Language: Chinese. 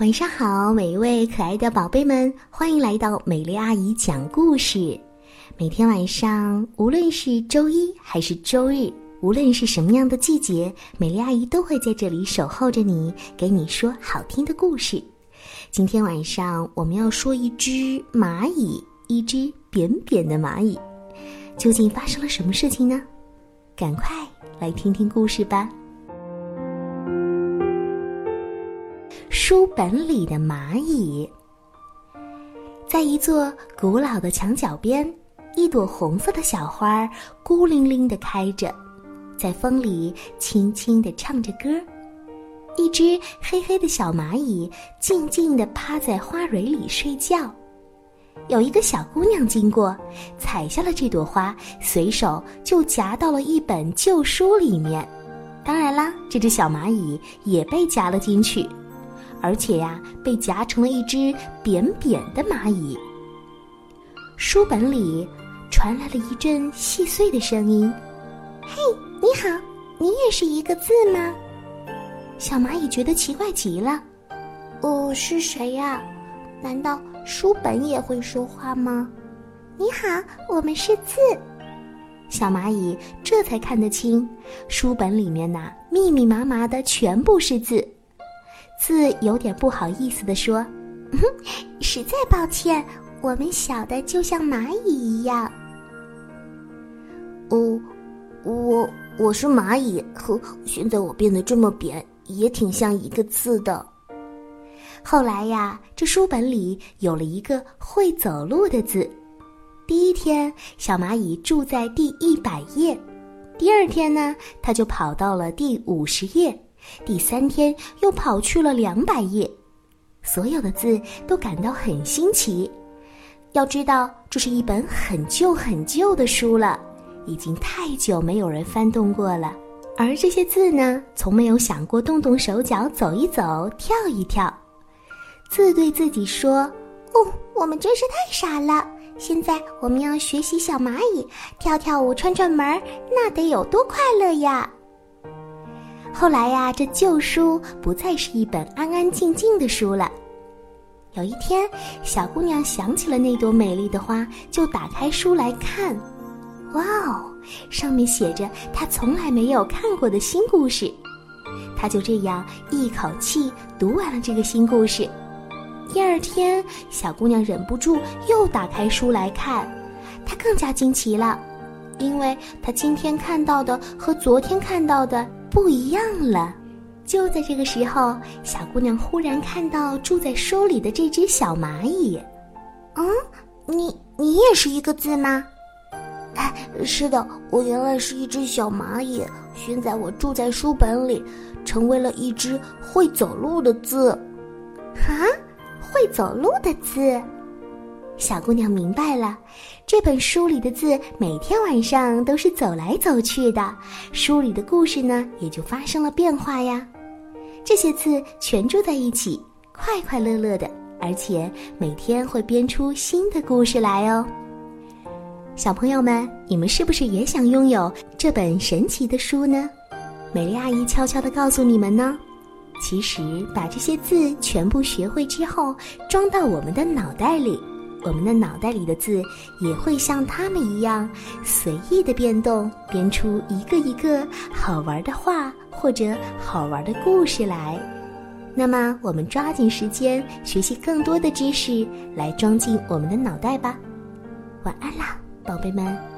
晚上好，每一位可爱的宝贝们，欢迎来到美丽阿姨讲故事。每天晚上，无论是周一还是周日，无论是什么样的季节，美丽阿姨都会在这里守候着你，给你说好听的故事。今天晚上我们要说一只蚂蚁，一只扁扁的蚂蚁，究竟发生了什么事情呢？赶快来听听故事吧。书本里的蚂蚁，在一座古老的墙角边，一朵红色的小花孤零零的开着，在风里轻轻的唱着歌。一只黑黑的小蚂蚁静静的趴在花蕊里睡觉。有一个小姑娘经过，采下了这朵花，随手就夹到了一本旧书里面。当然啦，这只小蚂蚁也被夹了进去。而且呀，被夹成了一只扁扁的蚂蚁。书本里传来了一阵细碎的声音：“嘿，你好，你也是一个字吗？”小蚂蚁觉得奇怪极了。“哦，是谁呀？难道书本也会说话吗？”“你好，我们是字。”小蚂蚁这才看得清，书本里面呐，密密麻麻的全部是字。字有点不好意思的说：“ 实在抱歉，我们小的就像蚂蚁一样。”哦，我我是蚂蚁，呵，现在我变得这么扁，也挺像一个字的。后来呀，这书本里有了一个会走路的字。第一天，小蚂蚁住在第一百页；第二天呢，它就跑到了第五十页。第三天又跑去了两百页，所有的字都感到很新奇。要知道，这是一本很旧很旧的书了，已经太久没有人翻动过了。而这些字呢，从没有想过动动手脚、走一走、跳一跳。字对自己说：“哦，我们真是太傻了！现在我们要学习小蚂蚁跳跳舞、串串门，那得有多快乐呀！”后来呀，这旧书不再是一本安安静静的书了。有一天，小姑娘想起了那朵美丽的花，就打开书来看。哇哦，上面写着她从来没有看过的新故事。她就这样一口气读完了这个新故事。第二天，小姑娘忍不住又打开书来看，她更加惊奇了，因为她今天看到的和昨天看到的。不一样了。就在这个时候，小姑娘忽然看到住在书里的这只小蚂蚁。嗯，你你也是一个字吗？哎，是的，我原来是一只小蚂蚁，现在我住在书本里，成为了一只会走路的字。啊，会走路的字。小姑娘明白了，这本书里的字每天晚上都是走来走去的，书里的故事呢也就发生了变化呀。这些字全住在一起，快快乐乐的，而且每天会编出新的故事来哦。小朋友们，你们是不是也想拥有这本神奇的书呢？美丽阿姨悄悄的告诉你们呢，其实把这些字全部学会之后，装到我们的脑袋里。我们的脑袋里的字也会像他们一样随意的变动，编出一个一个好玩的话或者好玩的故事来。那么，我们抓紧时间学习更多的知识，来装进我们的脑袋吧。晚安啦，宝贝们。